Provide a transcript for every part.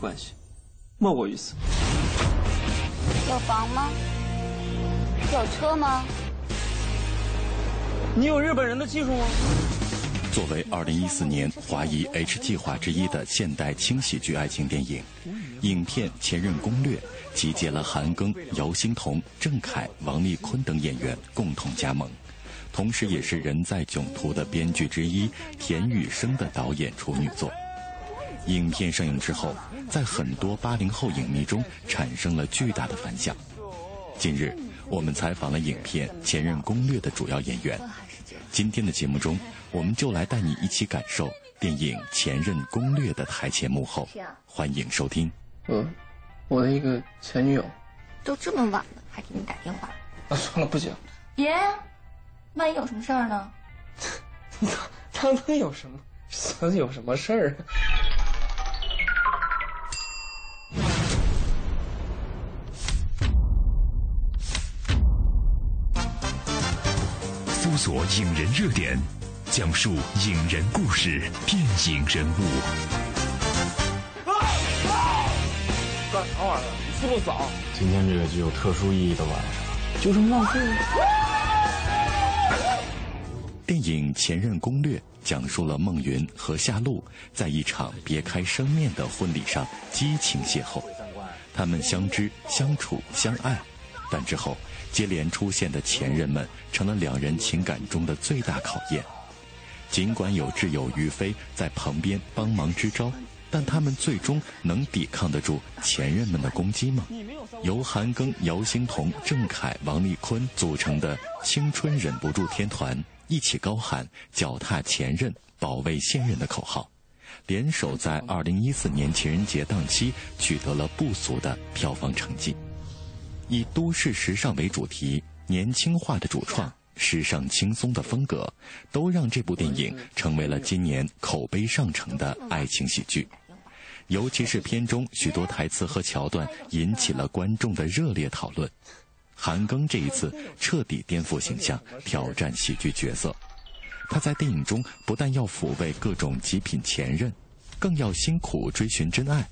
关系，莫过于此。有房吗？有车吗？你有日本人的技术吗？作为2014年华谊 H 计划之一的现代轻喜剧爱情电影，影片《前任攻略》集结了韩庚、姚星彤、郑恺、王丽坤等演员共同加盟，同时也是《人在囧途》的编剧之一田雨生的导演处女作。影片上映之后，在很多八零后影迷中产生了巨大的反响。近日，我们采访了影片《前任攻略》的主要演员。今天的节目中，我们就来带你一起感受电影《前任攻略》的台前幕后。欢迎收听。我，我的一个前女友。都这么晚了，还给你打电话？啊，算了，不行。别，万一有什么事儿呢？他能有什么？能有什么事儿？索影人热点，讲述影人故事，电影人物。干啥玩意儿？你是不是早？今天这个具有特殊意义的晚上，就这么浪费了。电影《前任攻略》讲述了孟云和夏露在一场别开生面的婚礼上激情邂逅，他们相知、相处、相爱，但之后接连出现的前任们成了两人情感中的最大考验。尽管有挚友于飞在旁边帮忙支招，但他们最终能抵抗得住前任们的攻击吗？由韩庚、姚星彤、郑恺、王丽坤组成的青春忍不住天团。一起高喊“脚踏前任，保卫现任”的口号，联手在二零一四年情人节档期取得了不俗的票房成绩。以都市时尚为主题，年轻化的主创、时尚轻松的风格，都让这部电影成为了今年口碑上乘的爱情喜剧。尤其是片中许多台词和桥段，引起了观众的热烈讨论。韩庚这一次彻底颠覆形象，挑战喜剧角色。他在电影中不但要抚慰各种极品前任，更要辛苦追寻真爱。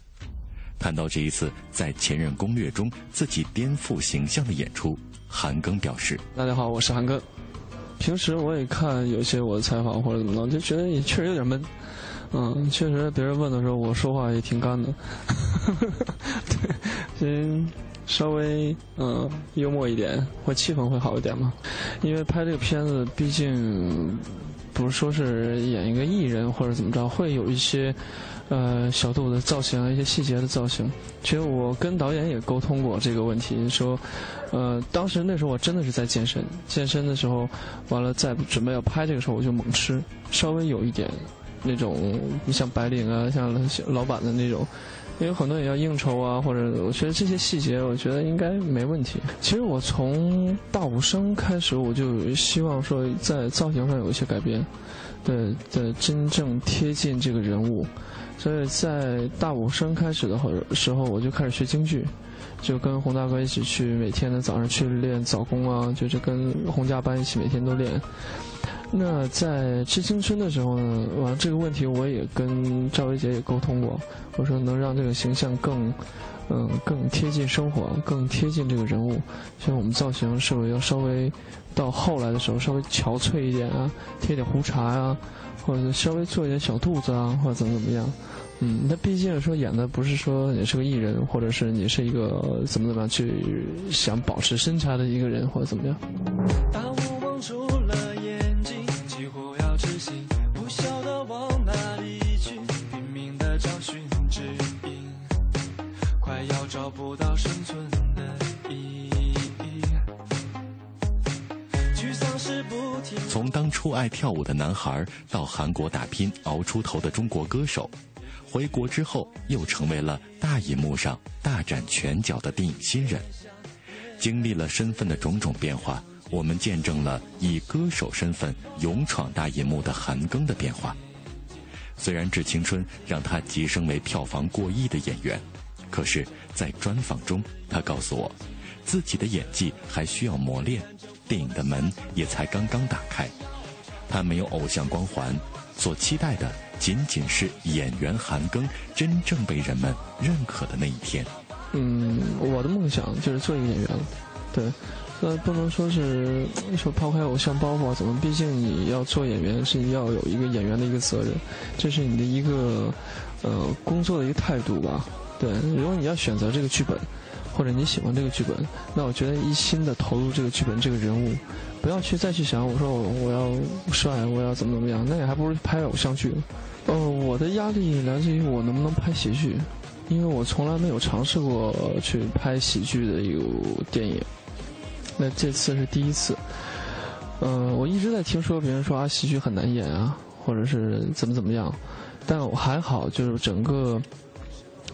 谈到这一次在《前任攻略》中自己颠覆形象的演出，韩庚表示：“大家好，我是韩庚。平时我也看有些我的采访或者怎么着，就觉得也确实有点闷。嗯，确实别人问的时候，我说话也挺干的。对，先。”稍微嗯幽默一点，或气氛会好一点嘛。因为拍这个片子，毕竟不是说是演一个艺人或者怎么着，会有一些呃小度的造型啊，一些细节的造型。其实我跟导演也沟通过这个问题，说呃当时那时候我真的是在健身，健身的时候完了在准备要拍这个时候，我就猛吃，稍微有一点那种你像白领啊，像老板的那种。因为很多人要应酬啊，或者我觉得这些细节，我觉得应该没问题。其实我从大武生开始，我就希望说在造型上有一些改变，对，的真正贴近这个人物。所以在大武生开始的时候，我就开始学京剧，就跟洪大哥一起去每天的早上去练早功啊，就是跟洪家班一起每天都练。那在《致青春》的时候呢，完了这个问题我也跟赵薇姐也沟通过，我说能让这个形象更，嗯，更贴近生活，更贴近这个人物，像我们造型是不是要稍微到后来的时候稍微憔悴一点啊，贴点胡茬啊，或者稍微做一点小肚子啊，或者怎么怎么样？嗯，那毕竟说演的不是说你是个艺人，或者是你是一个怎么怎么样去想保持身材的一个人，或者怎么样？找不到生存从当初爱跳舞的男孩到韩国打拼熬出头的中国歌手，回国之后又成为了大银幕上大展拳脚的电影新人。经历了身份的种种变化，我们见证了以歌手身份勇闯大银幕的韩庚的变化。虽然《致青春》让他急升为票房过亿的演员，可是，在专访中，他告诉我，自己的演技还需要磨练。电影的门也才刚刚打开，他没有偶像光环，所期待的仅仅是演员韩庚真正被人们认可的那一天。嗯，我的梦想就是做一个演员，对，呃，不能说是说抛开偶像包袱啊怎么，毕竟你要做演员是要有一个演员的一个责任，这是你的一个呃工作的一个态度吧。对，如果你要选择这个剧本。或者你喜欢这个剧本，那我觉得一心的投入这个剧本这个人物，不要去再去想我说我我要帅我要怎么怎么样，那你还不如拍偶像剧。呃，我的压力来自于我能不能拍喜剧，因为我从来没有尝试过去拍喜剧的一个电影，那这次是第一次。嗯，我一直在听说别人说啊喜剧很难演啊，或者是怎么怎么样，但我还好，就是整个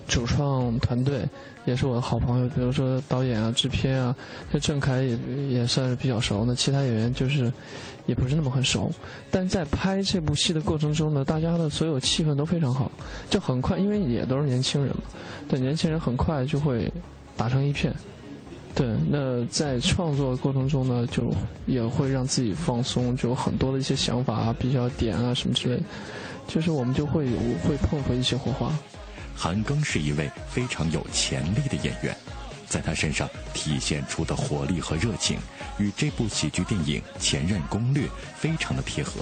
主创团队。也是我的好朋友，比如说导演啊、制片啊，像郑恺也也算是比较熟。那其他演员就是也不是那么很熟。但在拍这部戏的过程中呢，大家的所有气氛都非常好，就很快，因为也都是年轻人嘛，对年轻人很快就会打成一片。对，那在创作过程中呢，就也会让自己放松，就有很多的一些想法啊、比较点啊什么之类，就是我们就会有会碰回一些火花。韩庚是一位非常有潜力的演员，在他身上体现出的活力和热情，与这部喜剧电影《前任攻略》非常的贴合。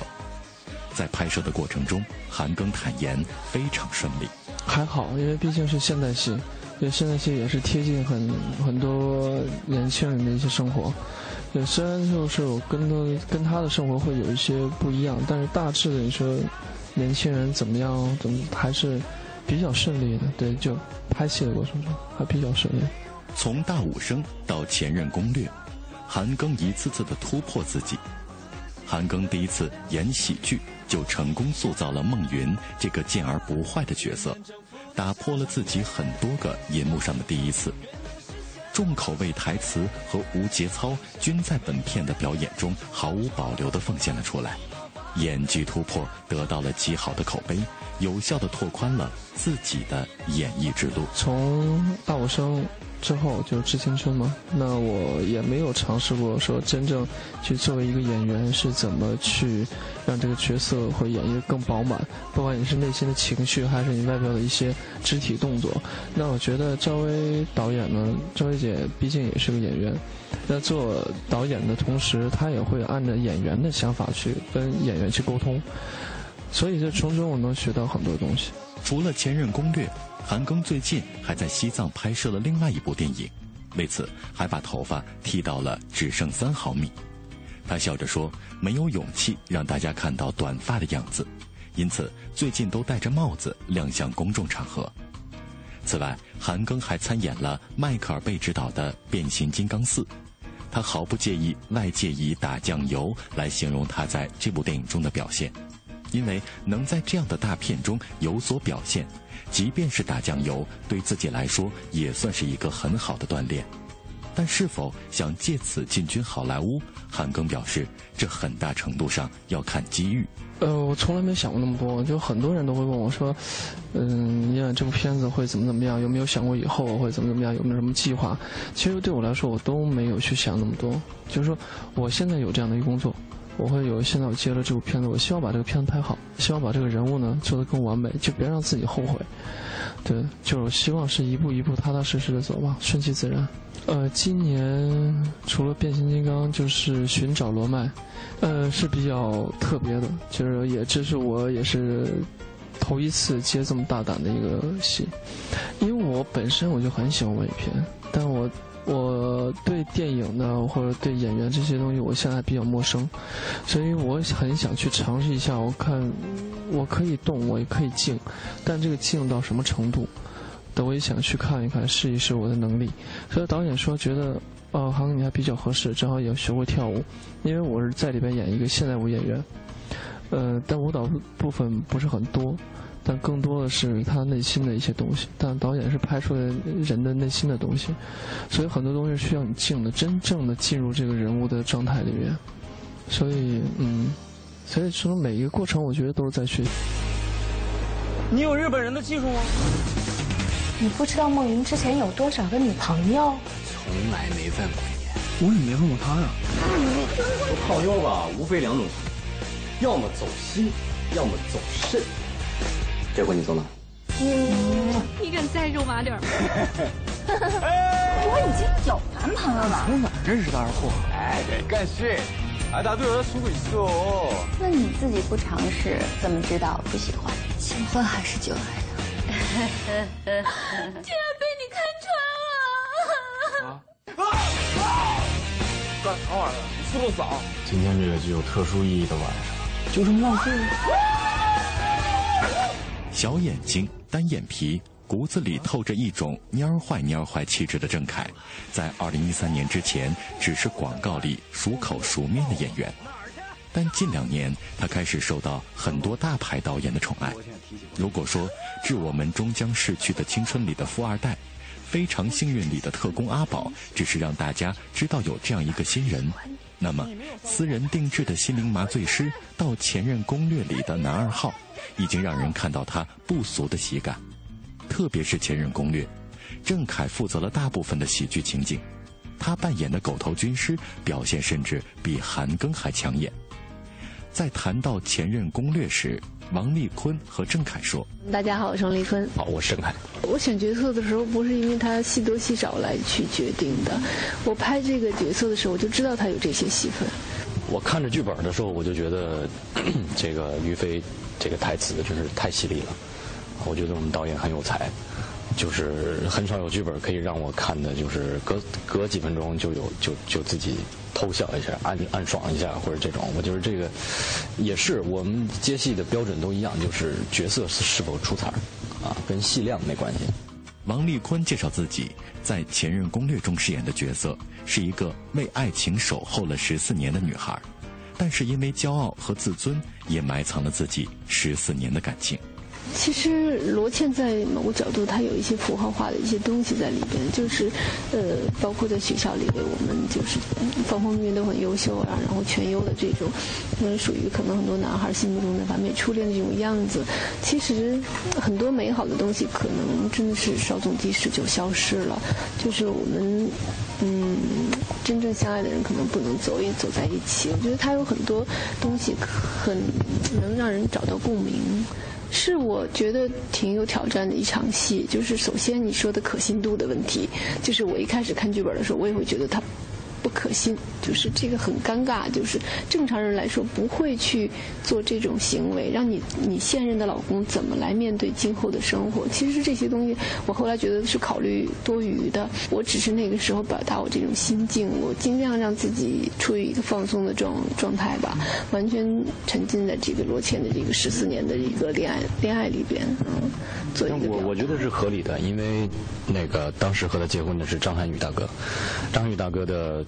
在拍摄的过程中，韩庚坦言非常顺利。还好，因为毕竟是现代戏，因为现代戏也是贴近很很多年轻人的一些生活。对，虽然就是我跟他跟他的生活会有一些不一样，但是大致的你说年轻人怎么样，怎么还是。比较顺利的，对，就拍戏的过程中还比较顺利。从大武生到前任攻略，韩庚一次次的突破自己。韩庚第一次演喜剧就成功塑造了孟云这个健而不坏的角色，打破了自己很多个银幕上的第一次。重口味台词和无节操均在本片的表演中毫无保留地奉献了出来，演技突破得到了极好的口碑。有效的拓宽了自己的演艺之路。从大武生之后就是致青春嘛，那我也没有尝试过说真正去作为一个演员是怎么去让这个角色会演绎更饱满。不管你是内心的情绪，还是你外表的一些肢体动作，那我觉得赵薇导演呢，赵薇姐毕竟也是个演员，在做导演的同时，她也会按照演员的想法去跟演员去沟通。所以，这从中我能学到很多东西。除了《前任攻略》，韩庚最近还在西藏拍摄了另外一部电影，为此还把头发剃到了只剩三毫米。他笑着说：“没有勇气让大家看到短发的样子，因此最近都戴着帽子亮相公众场合。”此外，韩庚还参演了迈克尔贝执导的《变形金刚四》，他毫不介意外界以“打酱油”来形容他在这部电影中的表现。因为能在这样的大片中有所表现，即便是打酱油，对自己来说也算是一个很好的锻炼。但是否想借此进军好莱坞，韩庚表示，这很大程度上要看机遇。呃，我从来没想过那么多，就很多人都会问我说，嗯，演这部片子会怎么怎么样？有没有想过以后会怎么怎么样？有没有什么计划？其实对我来说，我都没有去想那么多。就是说，我现在有这样的一个工作。我会有现在我接了这部片子，我希望把这个片子拍好，希望把这个人物呢做得更完美，就别让自己后悔。对，就是希望是一步一步踏踏实实的走吧，顺其自然。呃，今年除了变形金刚，就是寻找罗麦，呃是比较特别的，就是也这是我也是头一次接这么大胆的一个戏，因为我本身我就很喜欢文艺片，但我。我对电影呢，或者对演员这些东西，我现在比较陌生，所以我很想去尝试一下。我看我可以动，我也可以静，但这个静到什么程度？等我也想去看一看，试一试我的能力。所以导演说觉得，哦，好像你还比较合适，正好也学过跳舞，因为我是在里边演一个现代舞演员，呃，但舞蹈部分不是很多，但更多的是他内心的一些东西。但导演是拍出来人的内心的东西，所以很多东西需要你静的，真正的进入这个人物的状态里面。所以，嗯，所以说每一个过程，我觉得都是在学习。你有日本人的技术吗？你不知道孟云之前有多少个女朋友？从来没问过你。我也没问过他呀。我泡妞吧，无非两种，要么走心，要么走肾。这回你走哪？嗯，你敢再肉麻点儿？我已经有男朋友了。从哪认识的二货？哎，别干事。哎，大队友说过一次哦。那你自己不尝试，怎么知道不喜欢？新欢还是旧爱呀？竟然被你看穿了！啊！干啥玩意儿？你是不是傻？今天这个具有特殊意义的晚上，就这么浪费了。小眼睛，单眼皮。骨子里透着一种蔫坏蔫坏气质的郑恺，在二零一三年之前只是广告里熟口熟面的演员，但近两年他开始受到很多大牌导演的宠爱。如果说《致我们终将逝去的青春》里的富二代，《非常幸运》里的特工阿宝只是让大家知道有这样一个新人，那么私人定制的心灵麻醉师到《前任攻略》里的男二号，已经让人看到他不俗的喜感。特别是《前任攻略》，郑恺负责了大部分的喜剧情景，他扮演的狗头军师表现甚至比韩庚还抢眼。在谈到《前任攻略》时，王丽坤和郑恺说：“大家好，我是王丽坤。好，我是郑恺。我选角色的时候，不是因为他戏多戏少来去决定的。我拍这个角色的时候，我就知道他有这些戏份。我看着剧本的时候，我就觉得 这个于飞这个台词真是太犀利了。”我觉得我们导演很有才，就是很少有剧本可以让我看的，就是隔隔几分钟就有就就自己偷笑一下、暗暗爽一下，或者这种。我觉得这个也是我们接戏的标准都一样，就是角色是是否出彩儿啊，跟戏量没关系。王丽坤介绍自己在《前任攻略》中饰演的角色是一个为爱情守候了十四年的女孩，但是因为骄傲和自尊，也埋藏了自己十四年的感情。其实罗茜在某个角度，她有一些符号化的一些东西在里边，就是，呃，包括在学校里，我们就是方方面面都很优秀啊，然后全优的这种，嗯，属于可能很多男孩心目中的完美初恋的这种样子。其实很多美好的东西，可能真的是稍纵即逝就消失了。就是我们，嗯，真正相爱的人可能不能走也走在一起。我觉得他有很多东西很能让人找到共鸣。是我觉得挺有挑战的一场戏，就是首先你说的可信度的问题，就是我一开始看剧本的时候，我也会觉得他。不可信，就是这个很尴尬，就是正常人来说不会去做这种行为，让你你现任的老公怎么来面对今后的生活？其实这些东西，我后来觉得是考虑多余的。我只是那个时候表达我这种心境，我尽量让自己处于一个放松的状状态吧，完全沉浸在这个罗茜的这个十四年的一个恋爱恋爱里边，嗯，做一个。我我觉得是合理的，因为那个当时和他结婚的是张涵予大哥，张涵予大哥的。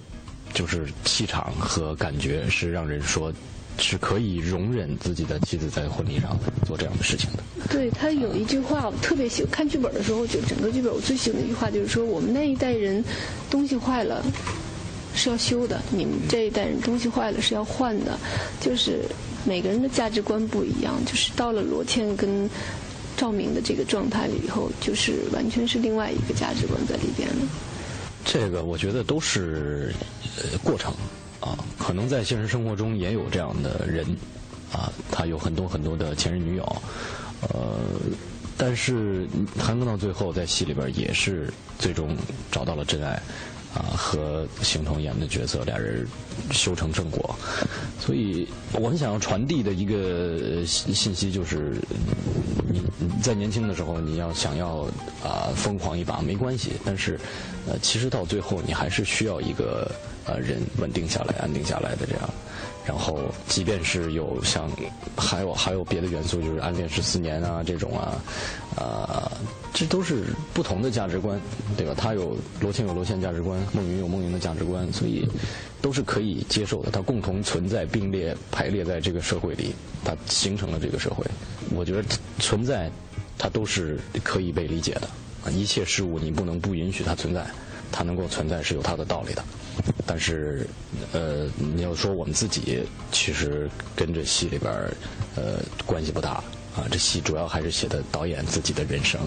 就是气场和感觉是让人说，是可以容忍自己的妻子在婚礼上做这样的事情的。对他有一句话，我特别喜欢看剧本的时候，就整个剧本我最喜欢的一句话就是说，我们那一代人东西坏了是要修的，你们这一代人东西坏了是要换的。就是每个人的价值观不一样，就是到了罗茜跟赵明的这个状态里以后，就是完全是另外一个价值观在里边了。这个我觉得都是呃过程。啊，可能在现实生活中也有这样的人。啊，他有很多很多的前任女友，呃，但是韩庚到最后在戏里边也是最终找到了真爱。啊，和邢童演的角色俩人修成正果，所以我很想要传递的一个信息就是。你在年轻的时候，你要想要啊疯狂一把没关系，但是，呃，其实到最后你还是需要一个呃人稳定下来、安定下来的这样。然后，即便是有像还有还有别的元素，就是暗恋十四年啊这种啊，啊，这都是不同的价值观，对吧？他有罗茜有罗茜价值观，孟云有孟云的价值观，所以都是可以接受的。它共同存在、并列、排列在这个社会里，它形成了这个社会。我觉得存在，它都是可以被理解的。一切事物你不能不允许它存在，它能够存在是有它的道理的。但是，呃，你要说我们自己，其实跟这戏里边呃，关系不大啊。这戏主要还是写的导演自己的人生。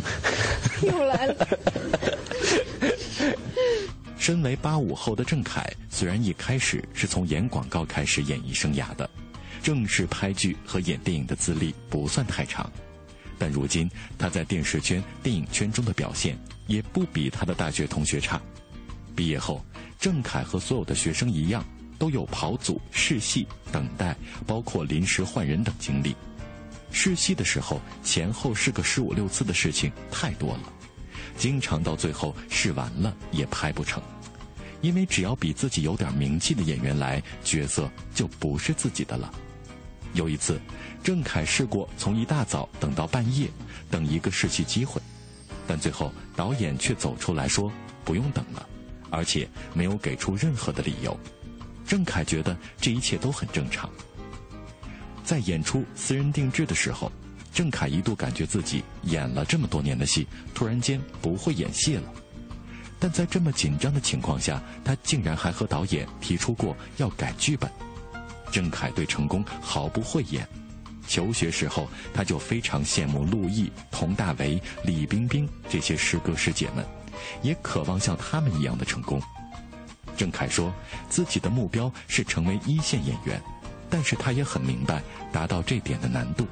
又来了。身为八五后的郑恺，虽然一开始是从演广告开始演艺生涯的，正式拍剧和演电影的资历不算太长，但如今他在电视圈、电影圈中的表现也不比他的大学同学差。毕业后。郑恺和所有的学生一样，都有跑组、试戏、等待，包括临时换人等经历。试戏的时候，前后试个十五六次的事情太多了，经常到最后试完了也拍不成，因为只要比自己有点名气的演员来，角色就不是自己的了。有一次，郑恺试过从一大早等到半夜，等一个试戏机会，但最后导演却走出来说不用等了。而且没有给出任何的理由，郑恺觉得这一切都很正常。在演出《私人定制》的时候，郑恺一度感觉自己演了这么多年的戏，突然间不会演戏了。但在这么紧张的情况下，他竟然还和导演提出过要改剧本。郑恺对成功毫不讳言，求学时候他就非常羡慕陆毅、佟大为、李冰冰这些师哥师姐们。也渴望像他们一样的成功。郑恺说自己的目标是成为一线演员，但是他也很明白达到这点的难度。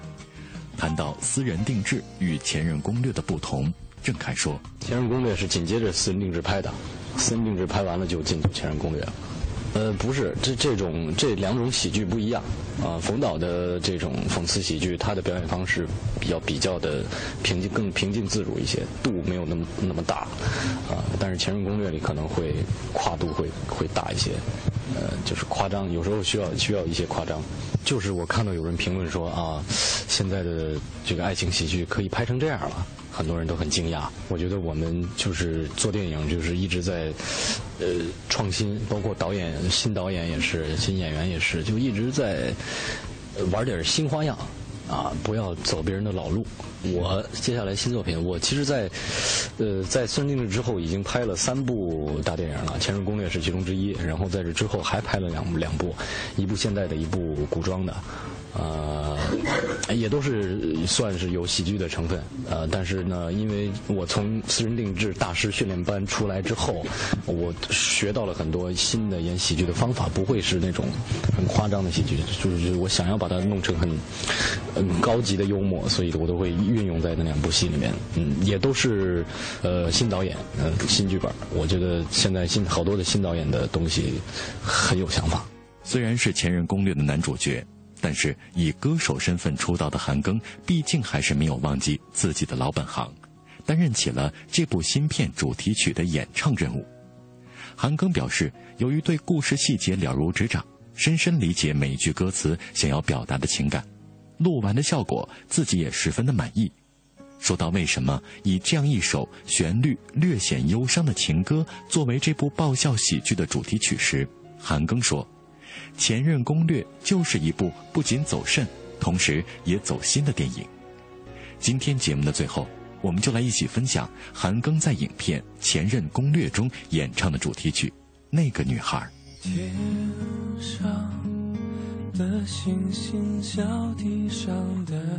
谈到私人定制与前任攻略的不同，郑恺说：“前任攻略是紧接着私人定制拍的，私人定制拍完了就进前任攻略了。”呃，不是，这这种这两种喜剧不一样啊。冯导的这种讽刺喜剧，他的表演方式比较比较的平静，更平静自如一些，度没有那么那么大啊。但是《前任攻略》里可能会跨度会会大一些，呃，就是夸张，有时候需要需要一些夸张。就是我看到有人评论说啊，现在的这个爱情喜剧可以拍成这样了。很多人都很惊讶，我觉得我们就是做电影，就是一直在，呃，创新，包括导演、新导演也是，新演员也是，就一直在玩点新花样，啊，不要走别人的老路。我接下来新作品，我其实，在呃，在《孙定制》之后，已经拍了三部大电影了，《前任攻略》是其中之一，然后在这之后还拍了两两部，一部现代的，一部古装的。呃，也都是算是有喜剧的成分，呃，但是呢，因为我从私人定制大师训练班出来之后，我学到了很多新的演喜剧的方法，不会是那种很夸张的喜剧，就是我想要把它弄成很很高级的幽默，所以我都会运用在那两部戏里面，嗯，也都是呃新导演，呃新剧本，我觉得现在新好多的新导演的东西很有想法，虽然是前任攻略的男主角。但是，以歌手身份出道的韩庚，毕竟还是没有忘记自己的老本行，担任起了这部新片主题曲的演唱任务。韩庚表示，由于对故事细节了如指掌，深深理解每一句歌词想要表达的情感，录完的效果自己也十分的满意。说到为什么以这样一首旋律略显忧伤的情歌作为这部爆笑喜剧的主题曲时，韩庚说。《前任攻略》就是一部不仅走肾，同时也走心的电影。今天节目的最后，我们就来一起分享韩庚在影片《前任攻略》中演唱的主题曲《那个女孩》。天上的星星，小地上的人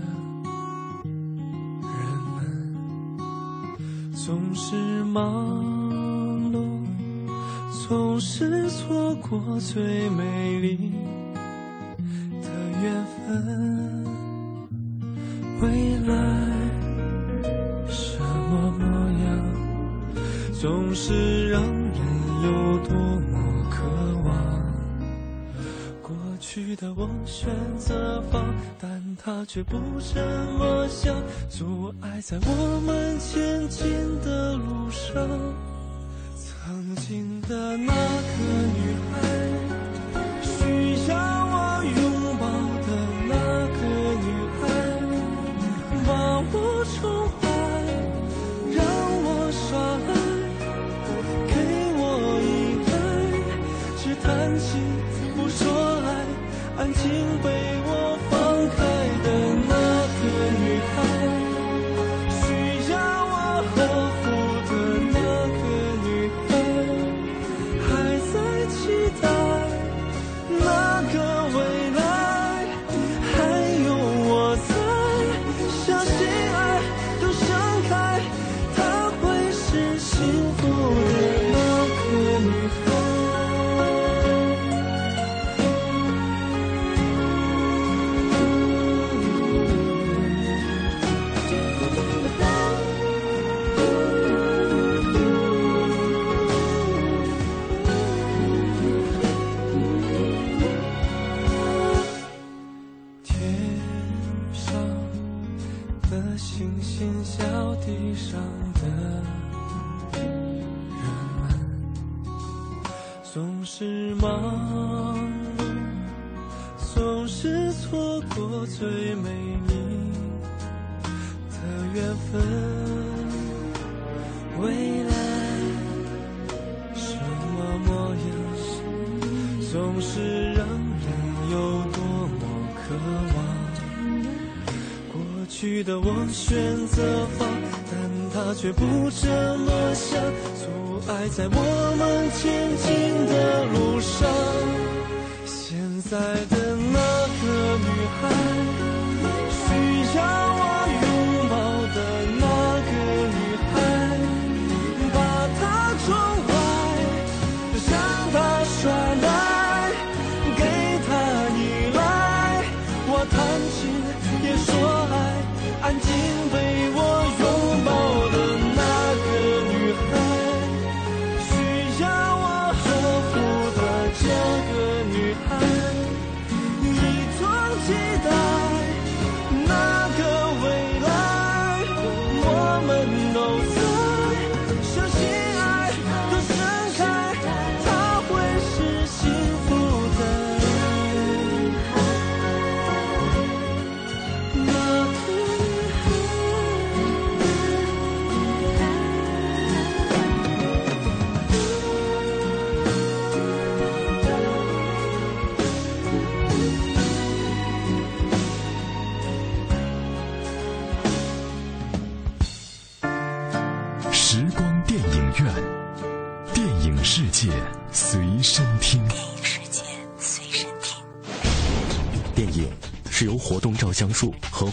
们，总是忙。总是错过最美丽的缘分，未来什么模样，总是让人有多么渴望。过去的我选择放，但它却不这么想，阻碍在我们前进的路上。的那个女孩需要我拥抱的那个女孩把我宠阻碍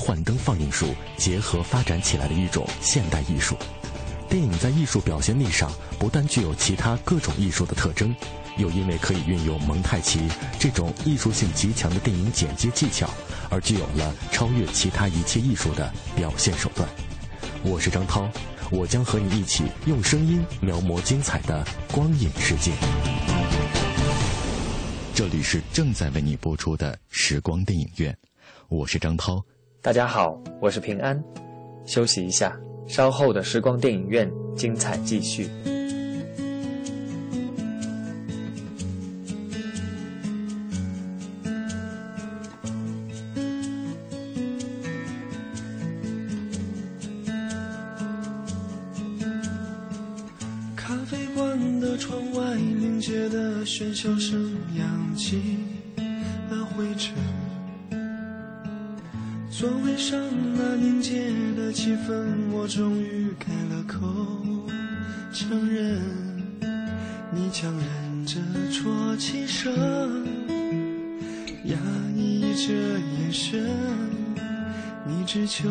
幻灯放映术结合发展起来的一种现代艺术。电影在艺术表现力上不但具有其他各种艺术的特征，又因为可以运用蒙太奇这种艺术性极强的电影剪接技巧，而具有了超越其他一切艺术的表现手段。我是张涛，我将和你一起用声音描摹精彩的光影世界。这里是正在为你播出的时光电影院，我是张涛。大家好，我是平安。休息一下，稍后的时光电影院精彩继续。咖啡馆的窗外凝结的喧嚣声扬起了灰尘，座位上那凝结的气氛，我终于开了口承认，你强忍着啜泣声，压抑着眼神，你只求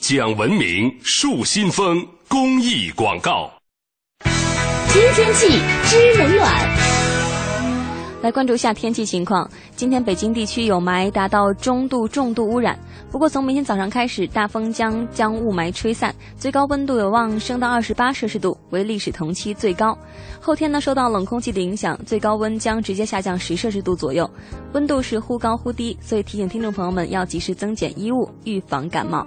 讲文明树新风公益广告。今天气知冷暖。来关注一下天气情况。今天北京地区有霾达到中度重度污染。不过从明天早上开始，大风将将雾霾吹散，最高温度有望升到二十八摄氏度，为历史同期最高。后天呢，受到冷空气的影响，最高温将直接下降十摄氏度左右，温度是忽高忽低，所以提醒听众朋友们要及时增减衣物，预防感冒。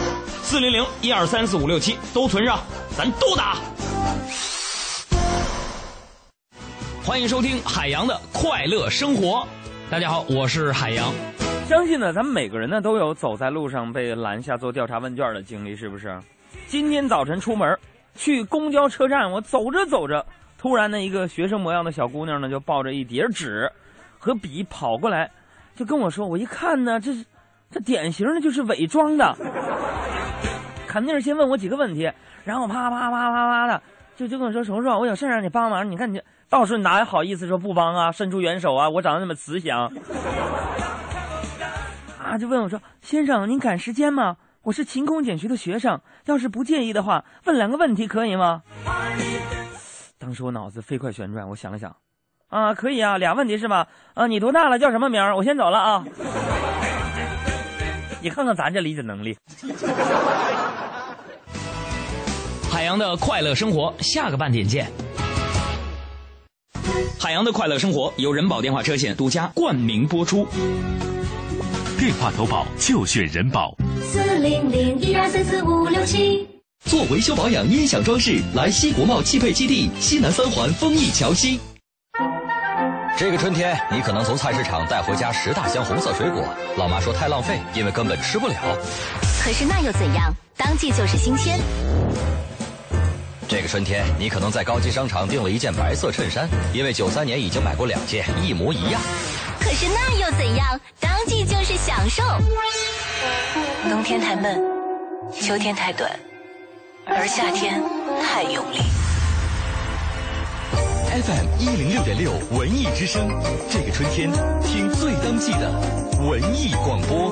四零零一二三四五六七都存上，咱都打。欢迎收听海洋的快乐生活。大家好，我是海洋。相信呢，咱们每个人呢都有走在路上被拦下做调查问卷的经历，是不是？今天早晨出门去公交车站，我走着走着，突然呢，一个学生模样的小姑娘呢就抱着一叠纸和笔跑过来，就跟我说：“我一看呢，这是这典型的就是伪装的，肯定是先问我几个问题，然后啪啪啪啪啪的就就跟我说：‘什么说我有事让你帮忙，你看你。’到时候哪好意思说不帮啊？伸出援手啊！我长得那么慈祥，啊，就问我说：“先生，您赶时间吗？我是勤工俭学的学生，要是不介意的话，问两个问题可以吗？”当时我脑子飞快旋转，我想了想，啊，可以啊，俩问题是吧？啊，你多大了？叫什么名？我先走了啊。你看看咱这理解能力。海洋的快乐生活，下个半点见。海洋的快乐生活由人保电话车险独家冠名播出。电话投保就选人保。四零零一二三四五六七。做维修保养音响装饰，来西国贸汽配基地西南三环丰益桥西。这个春天，你可能从菜市场带回家十大箱红色水果，老妈说太浪费，因为根本吃不了。可是那又怎样？当季就是新鲜。这个春天，你可能在高级商场订了一件白色衬衫，因为九三年已经买过两件，一模一样。可是那又怎样？当季就是享受。冬天太闷，秋天太短，而夏天太用力。FM 一零六点六文艺之声，这个春天听最当季的文艺广播。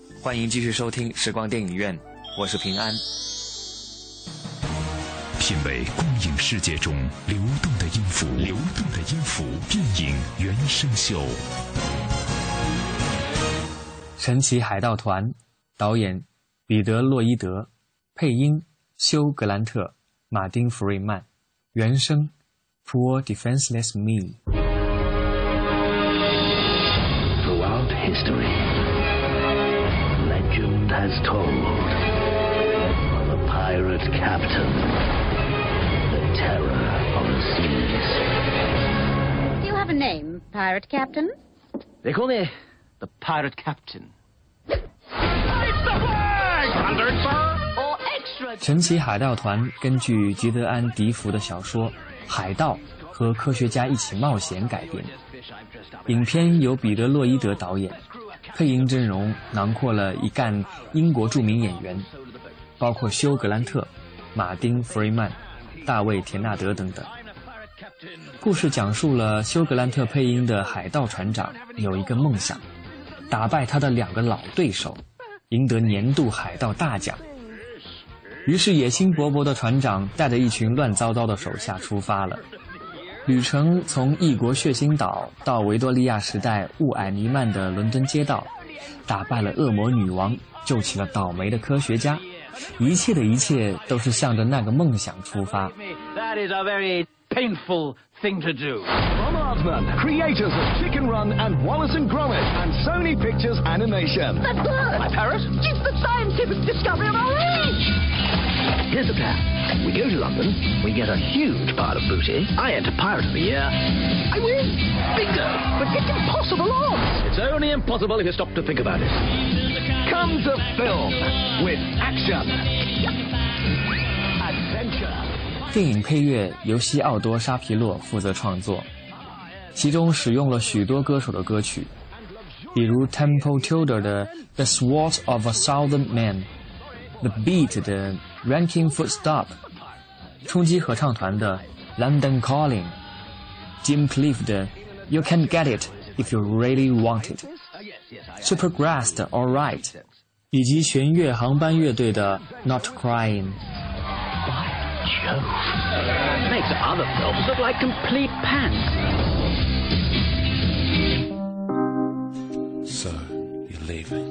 欢迎继续收听时光电影院，我是平安。品味光影世界中流动的音符，流动的音符，电影原声秀。神奇海盗团，导演彼得·洛伊德，配音休·格兰特、马丁·弗瑞曼，原声 Poor Defenseless Me。Throughout history. Has told pirate captain, the terror of the seas. Do you have a name, pirate captain? They call me the pirate captain. Raise the flag! Under, sir! Or 神奇海盗团根据吉德安·迪福的小说《海盗和科学家一起冒险》改编，影片由彼得·洛伊德导演，配音阵容囊括了一干英国著名演员，包括休·格兰特、马丁·弗瑞曼、大卫·田纳德等等。故事讲述了休·格兰特配音的海盗船长有一个梦想，打败他的两个老对手，赢得年度海盗大奖。于是，野心勃勃的船长带着一群乱糟糟的手下出发了。旅程从异国血腥岛到维多利亚时代雾霭弥漫的伦敦街道，打败了恶魔女王，救起了倒霉的科学家。一切的一切都是向着那个梦想出发。That is a very painful thing to do. Aardman, creators of Chicken Run and Wallace and Gromit, and Sony Pictures Animation. The bird! My parrot? It's the scientific discovery of our age! Here's the plan. We go to London, we get a huge pile of booty, I enter Pirate of the Year, I win! Bingo! But it's impossible odds! It's only impossible if you stop to think about it. Come to film with action, adventure. 电影配乐由西奥多·沙皮洛负责创作，其中使用了许多歌手的歌曲，比如 Temple Tudor 的《The Sword of a Southern Man》，The Beat 的《 Ranking Footstop》，冲击合唱团的《London Calling》，Jim Cliff 的《You Can Get It If You Really Want It》，Supergrass 的《All Right》，以及弦乐航班乐队的《Not Crying》。 Jove. Makes other films look like complete pants. So, you're leaving.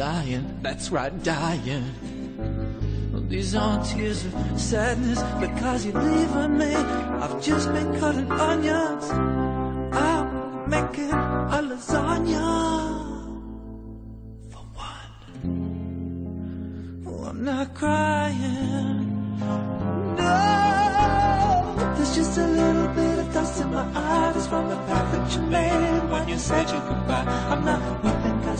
Dying. That's right, dying. These aren't tears of sadness because you're leaving me. I've just been cutting onions. I'm making a lasagna. For one. Oh, I'm not crying. No, there's just a little bit of dust in my eyes from the path that you made when you said your goodbye. I'm not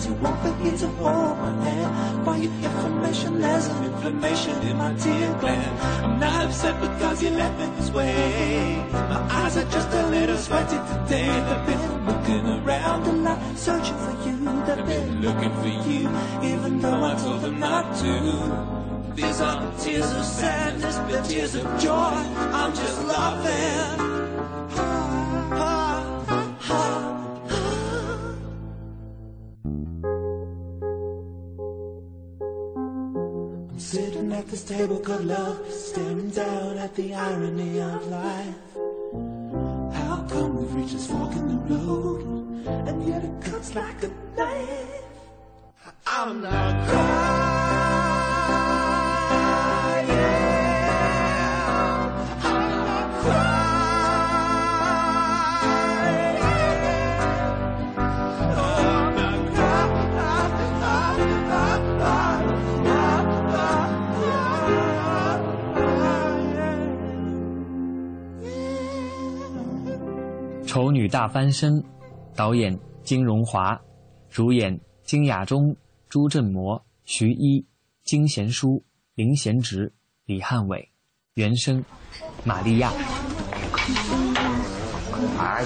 you won't here to hold my hand. For your information, there's an inflammation in my tear gland. I'm not upset because you left me this way. My eyes are just a little sweaty today. They've been looking around a lot, searching for you. They've been looking for you, even though I told them not to. These aren't tears of sadness, but tears of joy. I'm just laughing. I'm at this table called love, staring down at the irony of life. How come we've reached this fork in the road, and yet it cuts like a knife? I'm not crying.《丑女大翻身》，导演金荣华，主演金雅中、朱振模、徐一、金贤淑、林贤植、李汉伟，原声玛利亚。啊！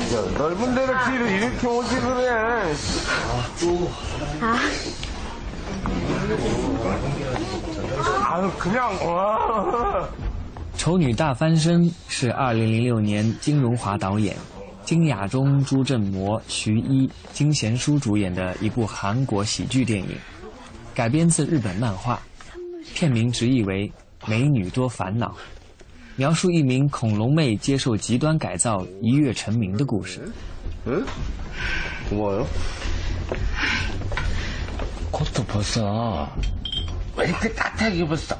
丑女大翻身是二零零六年金荣华导演、金雅中、朱振模、徐一、金贤淑主演的一部韩国喜剧电影，改编自日本漫画，片名直译为《美女多烦恼》，描述一名恐龙妹接受极端改造一跃成名的故事。 응? 뭐요? 코트 벗어. 왜 이렇게 따뜻하게 입었어?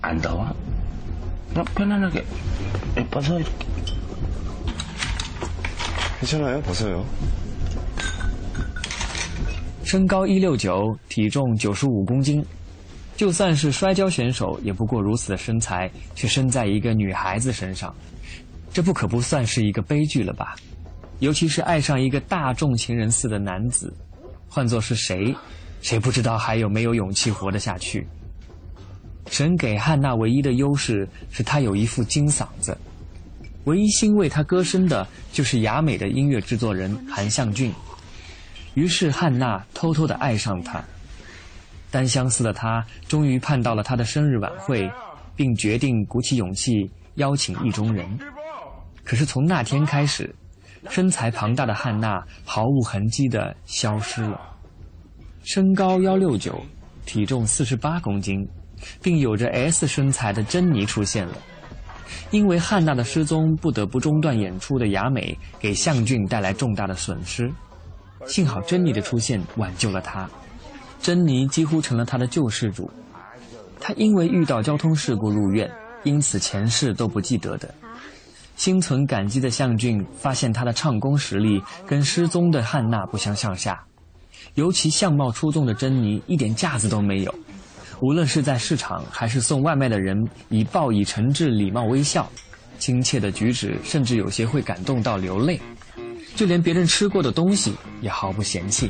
안 더워? 그냥 편안하게 벗어 이렇게. 괜찮아요, 벗어요. 身高一六九，体重九十五公斤，就算是摔跤选手，也不过如此的身材，却生在一个女孩子身上，这不可不算是一个悲剧了吧？尤其是爱上一个大众情人似的男子，换作是谁，谁不知道还有没有勇气活得下去？神给汉娜唯一的优势是她有一副金嗓子， 唯一欣慰他歌声的就是雅美的音乐制作人韩向俊。于是汉娜偷偷的爱上他，单相思的她终于盼到了他的生日晚会，并决定鼓起勇气邀请意中人。可是从那天开始，身材庞大的汉娜毫无痕迹的消失了。身高幺六九，体重四十八公斤，并有着 S 身材的珍妮出现了。因为汉娜的失踪，不得不中断演出的雅美给向俊带来重大的损失。幸好珍妮的出现挽救了他，珍妮几乎成了他的救世主。他因为遇到交通事故入院，因此前世都不记得的。心存感激的向俊发现他的唱功实力跟失踪的汉娜不相上下，尤其相貌出众的珍妮一点架子都没有。无论是在市场还是送外卖的人，以报以诚挚礼貌微笑，亲切的举止甚至有些会感动到流泪。就连别人吃过的东西也毫不嫌弃。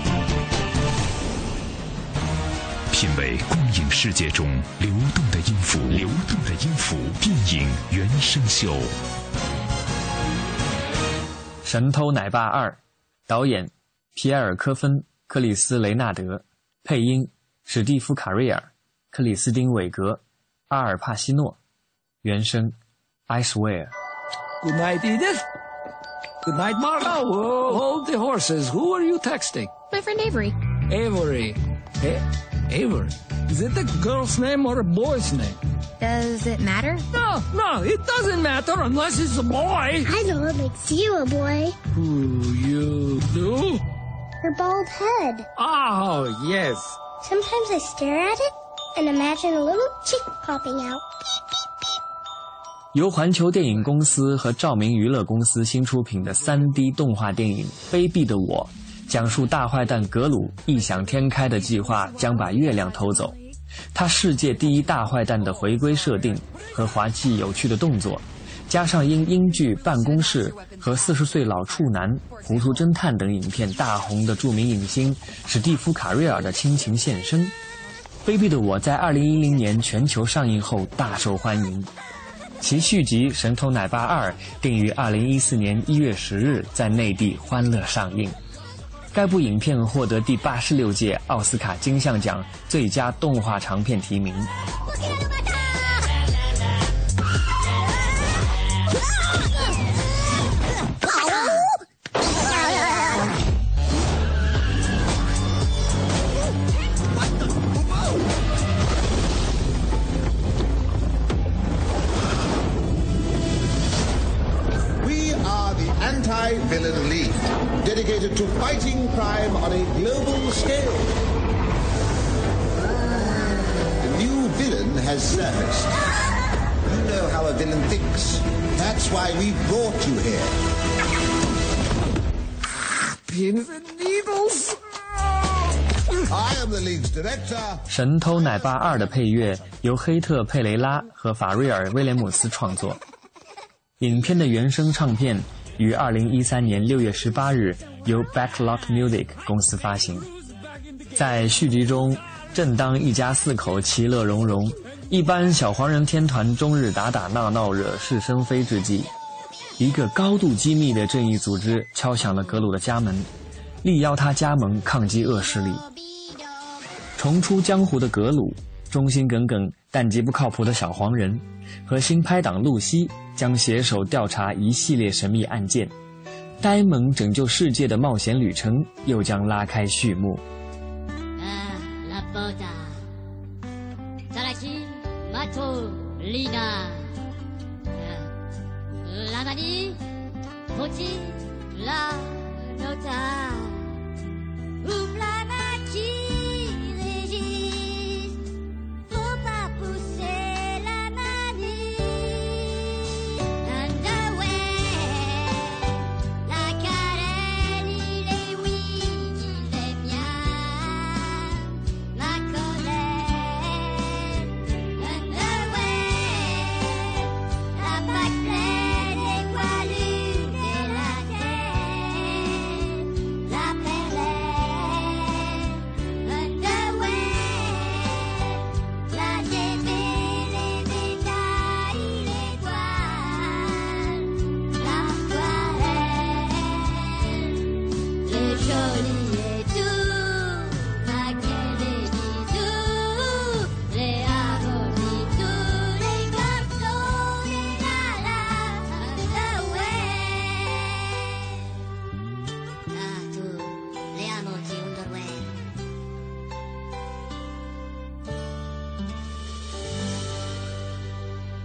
品味光影世界中流动的音符，流动的音符。电影原声秀，《神偷奶爸二》，导演皮埃尔·科芬、克里斯·雷纳德，配音史蒂夫·卡瑞尔、克里斯汀·韦格、阿尔帕西诺，原声 I swear。Good night, Edith. Good night. Whoa, hold the horses. Who are you texting? My friend Avery. Avery. A- Avery. Is it a girl's name or a boy's name? Does it matter? No, no, it doesn't matter unless it's a boy. I know what makes you a boy. Who you do? Your bald head. Oh, yes. Sometimes I stare at it and imagine a little chick popping out. 由环球电影公司和照明娱乐公司新出品的 3D 动画电影《卑鄙的我》， 讲述大坏蛋格鲁异想天开的计划将把月亮偷走。他世界第一大坏蛋的回归设定和滑稽有趣的动作，加上因英剧《办公室》和《四十岁老处男》《糊涂侦探》等影片大红的著名影星史蒂夫·卡瑞尔的亲情现身，《卑鄙的我》在2010年全球上映后大受欢迎。其续集《神偷奶爸二》定于二零一四年一月十日在内地欢乐上映。该部影片获得第八十六届奥斯卡金像奖最佳动画长片提名。dedicated to fighting crime on a global scale. The new villain has surfaced. You know how a villain thinks. That's why we brought you here. Pins and needles. I am the league's director. 《神偷奶爸二》的配乐由黑特·佩雷拉和法瑞尔·威廉姆斯创作。影片的原声唱片 于二零一三年六月十八日由 Backlot Music 公司发行。在续集中，正当一家四口其乐融融，一般小黄人天团终日打打闹闹、惹是生非之际，一个高度机密的正义组织敲响了格鲁的家门，力邀他加盟抗击恶势力。重出江湖的格鲁，忠心耿耿但极不靠谱的小黄人，和新拍档露西将携手调查一系列神秘案件，呆萌拯救世界的冒险旅程又将拉开序幕。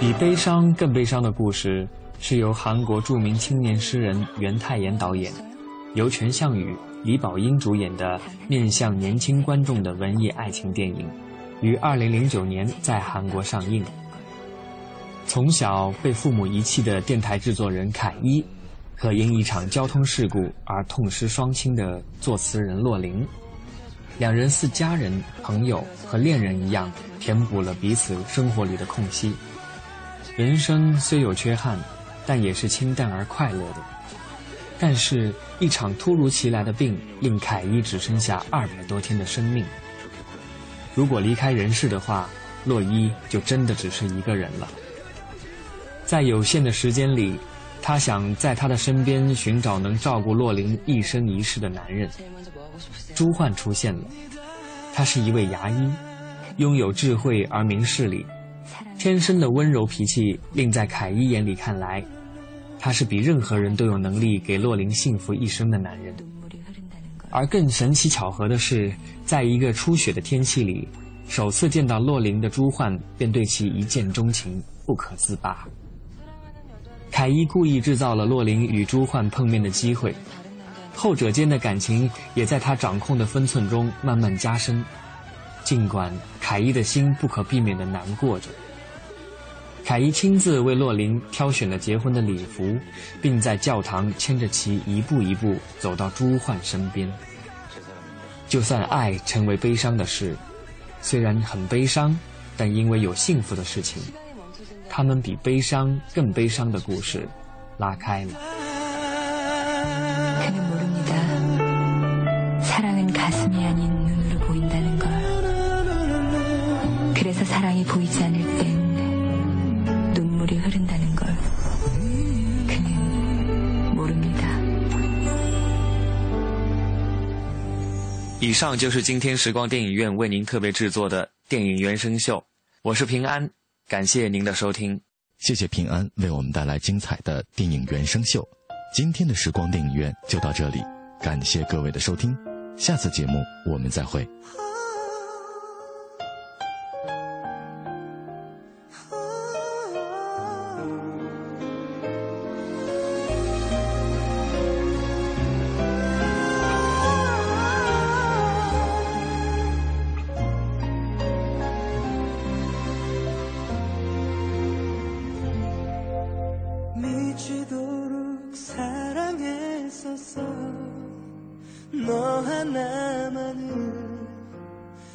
比悲伤更悲伤的故事是由韩国著名青年诗人袁泰妍导演，由全相宇、李宝英主演的面向年轻观众的文艺爱情电影，于2009年在韩国上映。从小被父母遗弃的电台制作人凯伊，和因一场交通事故而痛失双亲的作词人洛琳，两人似家人、朋友和恋人一样，填补了彼此生活里的空隙。人生虽有缺憾，但也是清淡而快乐的。但是，一场突如其来的病令凯伊只剩下二百多天的生命。如果离开人世的话，洛伊就真的只是一个人了。在有限的时间里，他想在他的身边寻找能照顾洛琳一生一世的男人。朱焕出现了，他是一位牙医，拥有智慧而明事理。天生的温柔脾气，令在凯伊眼里看来，他是比任何人都有能力给洛琳幸福一生的男人。而更神奇巧合的是，在一个初雪的天气里，首次见到洛琳的朱焕便对其一见钟情，不可自拔。凯伊故意制造了洛琳与朱焕碰面的机会，后者间的感情也在他掌控的分寸中慢慢加深，尽管凯伊的心不可避免地难过着。凯伊亲自为洛琳挑选了结婚的礼服，并在教堂牵着其一步一步走到朱焕身边。就算爱成为悲伤的事，虽然很悲伤，但因为有幸福的事情，他们比悲伤更悲伤的故事拉开了。보이지 않을 땐 눈물이 흐른다는 걸. 그는 모릅니다. 以上就是今天时光电影院为您特别制作的电影原声秀，我是平安，感谢您的收听。谢谢平安为我们带来精彩的电影原声秀。今天的时光电影院就到这里，感谢各位的收听，下次节目我们再会。 하나만을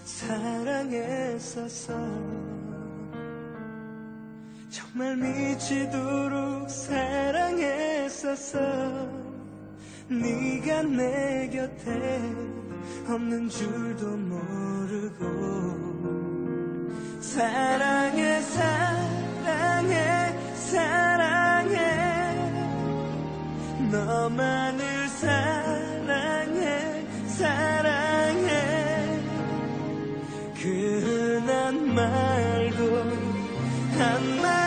사랑했었어. 정말 미치도록 사랑했었어. 네가 내 곁에 없는 줄도 모르고 사랑해 사랑해 사랑해. 너만을 사랑해 사랑해. 그 흔한 말도 한마